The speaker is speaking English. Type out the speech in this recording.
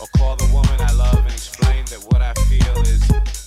or call the woman I love and explain that what I feel is